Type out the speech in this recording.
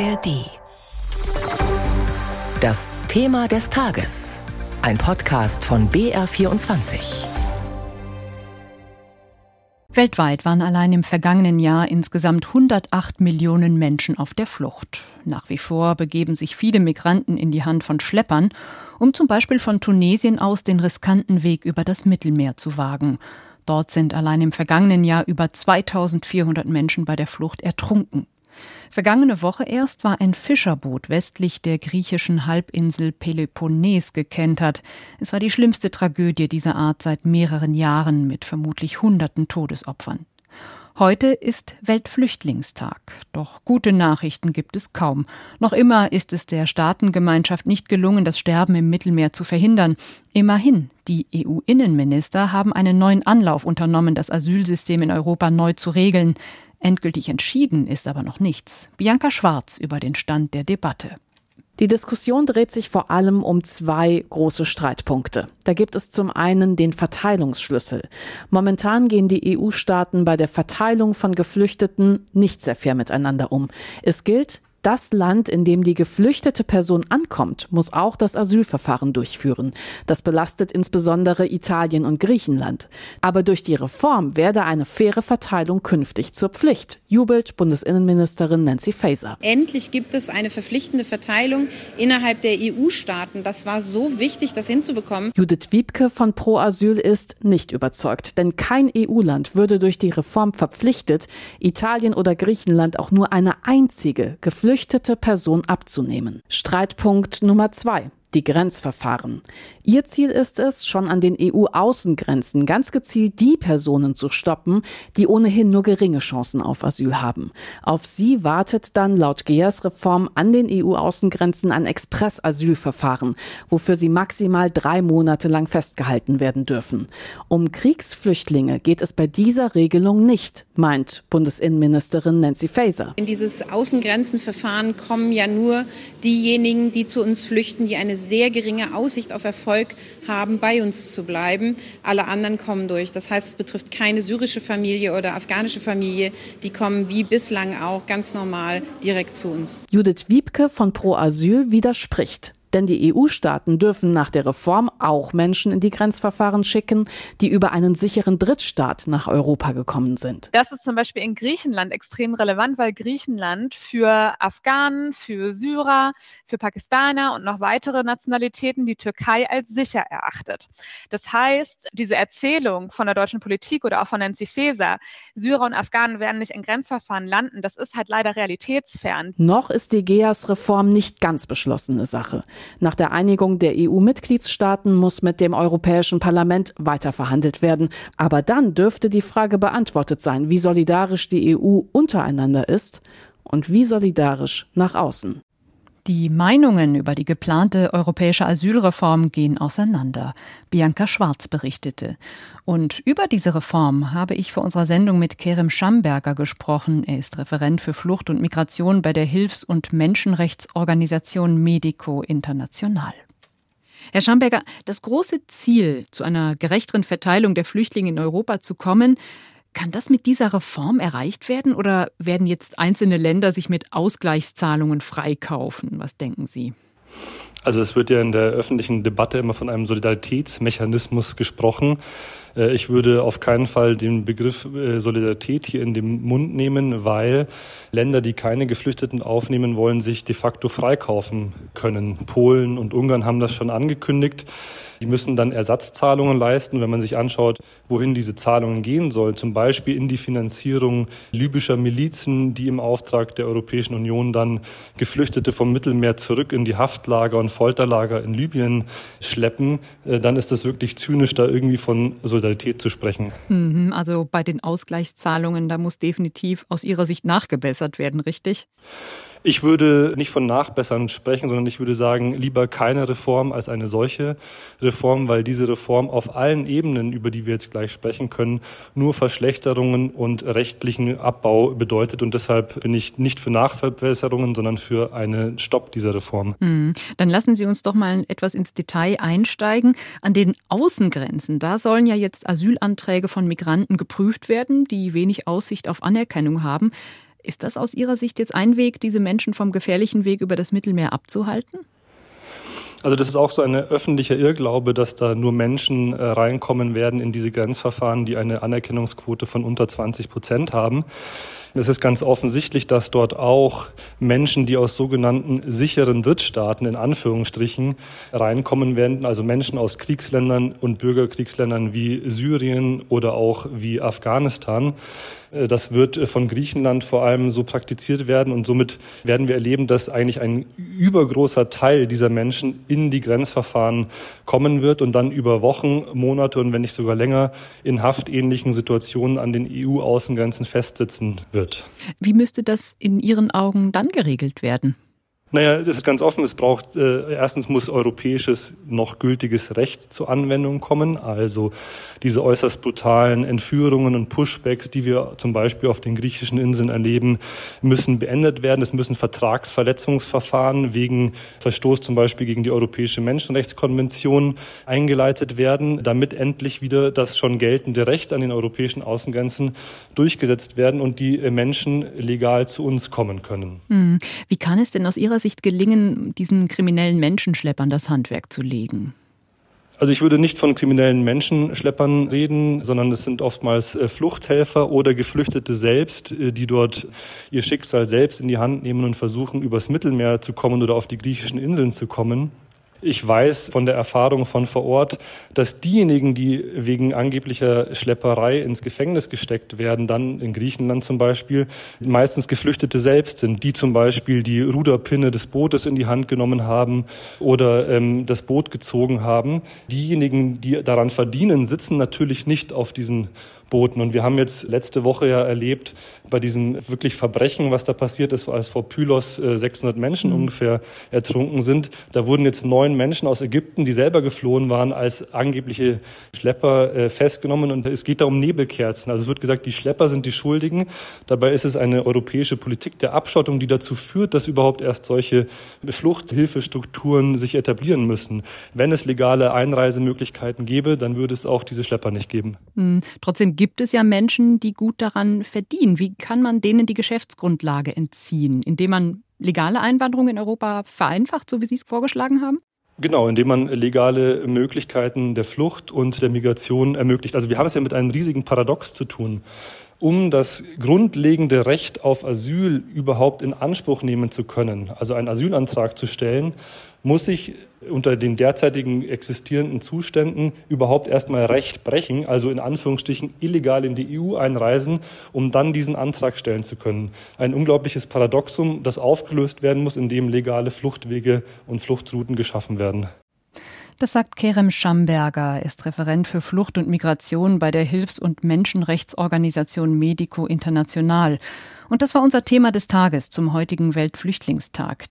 ARD. Das Thema des Tages. Ein Podcast von BR24. Weltweit waren allein im vergangenen Jahr insgesamt 108 Millionen Menschen auf der Flucht. Nach wie vor begeben sich viele Migranten in die Hand von Schleppern, um zum Beispiel von Tunesien aus den riskanten Weg über das Mittelmeer zu wagen. Dort sind allein im vergangenen Jahr über 2400 Menschen bei der Flucht ertrunken. Vergangene Woche erst war ein Fischerboot westlich der griechischen Halbinsel Peloponnes gekentert. Es war die schlimmste Tragödie dieser Art seit mehreren Jahren mit vermutlich hunderten Todesopfern. Heute ist Weltflüchtlingstag. Doch gute Nachrichten gibt es kaum. Noch immer ist es der Staatengemeinschaft nicht gelungen, das Sterben im Mittelmeer zu verhindern. Immerhin, die EU-Innenminister haben einen neuen Anlauf unternommen, das Asylsystem in Europa neu zu regeln. Endgültig entschieden ist aber noch nichts. Bianca Schwarz über den Stand der Debatte. Die Diskussion dreht sich vor allem um zwei große Streitpunkte. Da gibt es zum einen den Verteilungsschlüssel. Momentan gehen die EU-Staaten bei der Verteilung von Geflüchteten nicht sehr fair miteinander um. Es gilt, das Land, in dem die geflüchtete Person ankommt, muss auch das Asylverfahren durchführen. Das belastet insbesondere Italien und Griechenland. Aber durch die Reform werde eine faire Verteilung künftig zur Pflicht, jubelt Bundesinnenministerin Nancy Faeser. Endlich gibt es eine verpflichtende Verteilung innerhalb der EU-Staaten. Das war so wichtig, das hinzubekommen. Judith Wiebke von Pro Asyl ist nicht überzeugt, denn kein EU-Land würde durch die Reform verpflichtet, Italien oder Griechenland auch nur eine einzige geflüchtete geflüchtete Person abzunehmen. Streitpunkt Nummer zwei die Grenzverfahren. Ihr Ziel ist es, schon an den EU-Außengrenzen ganz gezielt die Personen zu stoppen, die ohnehin nur geringe Chancen auf Asyl haben. Auf sie wartet dann laut GEAS Reform an den EU-Außengrenzen ein Express-Asylverfahren, wofür sie maximal drei Monate lang festgehalten werden dürfen. Um Kriegsflüchtlinge geht es bei dieser Regelung nicht, meint Bundesinnenministerin Nancy Faeser. In dieses Außengrenzenverfahren kommen ja nur diejenigen, die zu uns flüchten, die eine sehr geringe Aussicht auf Erfolg haben, bei uns zu bleiben. Alle anderen kommen durch. Das heißt, es betrifft keine syrische Familie oder afghanische Familie. Die kommen wie bislang auch ganz normal direkt zu uns. Judith Wiebke von Pro Asyl widerspricht. Denn die EU-Staaten dürfen nach der Reform auch Menschen in die Grenzverfahren schicken, die über einen sicheren Drittstaat nach Europa gekommen sind. Das ist zum Beispiel in Griechenland extrem relevant, weil Griechenland für Afghanen, für Syrer, für Pakistaner und noch weitere Nationalitäten die Türkei als sicher erachtet. Das heißt, diese Erzählung von der deutschen Politik oder auch von Nancy Faeser, Syrer und Afghanen werden nicht in Grenzverfahren landen, das ist halt leider realitätsfern. Noch ist die GEAS-Reform nicht ganz beschlossene Sache. Nach der Einigung der EU-Mitgliedstaaten muss mit dem Europäischen Parlament weiter verhandelt werden. Aber dann dürfte die Frage beantwortet sein, wie solidarisch die EU untereinander ist und wie solidarisch nach außen. Die Meinungen über die geplante europäische Asylreform gehen auseinander. Bianca Schwarz berichtete. Und über diese Reform habe ich vor unserer Sendung mit Kerem Schamberger gesprochen. Er ist Referent für Flucht und Migration bei der Hilfs- und Menschenrechtsorganisation Medico International. Herr Schamberger, das große Ziel, zu einer gerechteren Verteilung der Flüchtlinge in Europa zu kommen, kann das mit dieser Reform erreicht werden oder werden jetzt einzelne Länder sich mit Ausgleichszahlungen freikaufen? Was denken Sie? Also es wird ja in der öffentlichen Debatte immer von einem Solidaritätsmechanismus gesprochen. Äh, ich würde auf keinen Fall den Begriff äh, Solidarität hier in den Mund nehmen, weil Länder, die keine Geflüchteten aufnehmen wollen, sich de facto freikaufen können. Polen und Ungarn haben das schon angekündigt. Die müssen dann Ersatzzahlungen leisten. Wenn man sich anschaut, wohin diese Zahlungen gehen sollen, zum Beispiel in die Finanzierung libyscher Milizen, die im Auftrag der Europäischen Union dann Geflüchtete vom Mittelmeer zurück in die Haftlager und Folterlager in Libyen schleppen, äh, dann ist das wirklich zynisch, da irgendwie von Solidarität zu sprechen. Mhm, also bei den Ausgleichszahlungen, da muss definitiv aus Ihrer Sicht nachgebessert werden, richtig? Ich würde nicht von Nachbessern sprechen, sondern ich würde sagen, lieber keine Reform als eine solche Reform, weil diese Reform auf allen Ebenen, über die wir jetzt gleich sprechen können, nur Verschlechterungen und rechtlichen Abbau bedeutet. Und deshalb bin ich nicht für Nachverbesserungen, sondern für einen Stopp dieser Reform. Mhm. Dann lassen Sie uns doch mal etwas ins Detail einsteigen. An den Außengrenzen, da sollen ja jetzt Asylanträge von Migranten geprüft werden, die wenig Aussicht auf Anerkennung haben. Ist das aus Ihrer Sicht jetzt ein Weg, diese Menschen vom gefährlichen Weg über das Mittelmeer abzuhalten? Also das ist auch so ein öffentlicher Irrglaube, dass da nur Menschen äh, reinkommen werden in diese Grenzverfahren, die eine Anerkennungsquote von unter 20 Prozent haben. Es ist ganz offensichtlich, dass dort auch Menschen, die aus sogenannten sicheren Drittstaaten in Anführungsstrichen reinkommen werden, also Menschen aus Kriegsländern und Bürgerkriegsländern wie Syrien oder auch wie Afghanistan. Äh, das wird äh, von Griechenland vor allem so praktiziert werden und somit werden wir erleben, dass eigentlich ein übergroßer Teil dieser Menschen in die Grenzverfahren kommen wird und dann über Wochen, Monate und wenn nicht sogar länger in haftähnlichen Situationen an den EU-Außengrenzen festsitzen wird. Wie müsste das in Ihren Augen dann geregelt werden? Naja, das ist ganz offen. Es braucht, äh, erstens muss europäisches noch gültiges Recht zur Anwendung kommen. Also diese äußerst brutalen Entführungen und Pushbacks, die wir zum Beispiel auf den griechischen Inseln erleben, müssen beendet werden. Es müssen Vertragsverletzungsverfahren wegen Verstoß zum Beispiel gegen die Europäische Menschenrechtskonvention eingeleitet werden, damit endlich wieder das schon geltende Recht an den europäischen Außengrenzen durchgesetzt werden und die Menschen legal zu uns kommen können. Hm. Wie kann es denn aus Ihrer Sicht gelingen, diesen kriminellen Menschenschleppern das Handwerk zu legen? Also ich würde nicht von kriminellen Menschenschleppern reden, sondern es sind oftmals äh, Fluchthelfer oder Geflüchtete selbst, äh, die dort ihr Schicksal selbst in die Hand nehmen und versuchen, übers Mittelmeer zu kommen oder auf die griechischen Inseln zu kommen. Ich weiß von der Erfahrung von vor Ort, dass diejenigen, die wegen angeblicher Schlepperei ins Gefängnis gesteckt werden, dann in Griechenland zum Beispiel, meistens Geflüchtete selbst sind, die zum Beispiel die Ruderpinne des Bootes in die Hand genommen haben oder ähm, das Boot gezogen haben. Diejenigen, die daran verdienen, sitzen natürlich nicht auf diesen Booten. Und wir haben jetzt letzte Woche ja erlebt, bei diesem wirklich Verbrechen, was da passiert ist, als vor Pylos 600 äh, Menschen mhm. ungefähr ertrunken sind. Da wurden jetzt neun Menschen aus Ägypten, die selber geflohen waren, als angebliche Schlepper äh, festgenommen. Und es geht da um Nebelkerzen. Also es wird gesagt, die Schlepper sind die Schuldigen. Dabei ist es eine europäische Politik der Abschottung, die dazu führt, dass überhaupt erst solche Fluchthilfestrukturen sich etablieren müssen. Wenn es legale Einreisemöglichkeiten gäbe, dann würde es auch diese Schlepper nicht geben. Mhm. Trotzdem gibt es ja Menschen, die gut daran verdienen. Wie kann man denen die Geschäftsgrundlage entziehen, indem man legale Einwanderung in Europa vereinfacht, so wie Sie es vorgeschlagen haben? Genau, indem man legale Möglichkeiten der Flucht und der Migration ermöglicht. Also wir haben es ja mit einem riesigen Paradox zu tun um das grundlegende Recht auf Asyl überhaupt in Anspruch nehmen zu können, also einen Asylantrag zu stellen, muss ich unter den derzeitigen existierenden Zuständen überhaupt erstmal Recht brechen, also in Anführungsstrichen illegal in die EU einreisen, um dann diesen Antrag stellen zu können. Ein unglaubliches Paradoxum, das aufgelöst werden muss, indem legale Fluchtwege und Fluchtrouten geschaffen werden. Das sagt Kerem Schamberger, er ist Referent für Flucht und Migration bei der Hilfs- und Menschenrechtsorganisation Medico International. Und das war unser Thema des Tages zum heutigen Weltflüchtlingstag.